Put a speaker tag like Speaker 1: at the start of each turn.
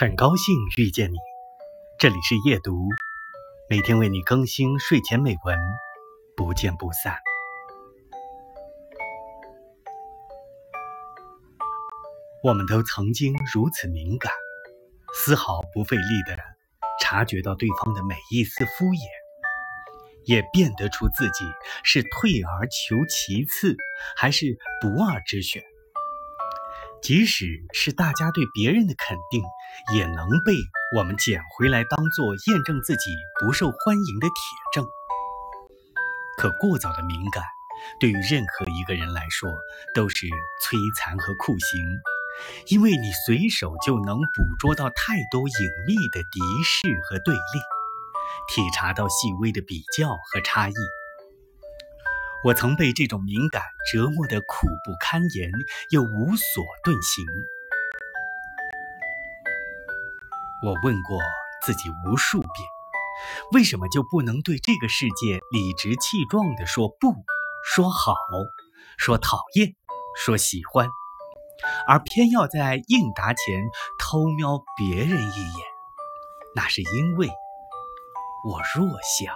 Speaker 1: 很高兴遇见你，这里是夜读，每天为你更新睡前美文，不见不散。我们都曾经如此敏感，丝毫不费力的察觉到对方的每一丝敷衍，也辨得出自己是退而求其次，还是不二之选。即使是大家对别人的肯定，也能被我们捡回来当做验证自己不受欢迎的铁证。可过早的敏感，对于任何一个人来说都是摧残和酷刑，因为你随手就能捕捉到太多隐秘的敌视和对立，体察到细微的比较和差异。我曾被这种敏感折磨得苦不堪言，又无所遁形。我问过自己无数遍，为什么就不能对这个世界理直气壮地说不，说好，说讨厌，说喜欢，而偏要在应答前偷瞄别人一眼？那是因为我弱小。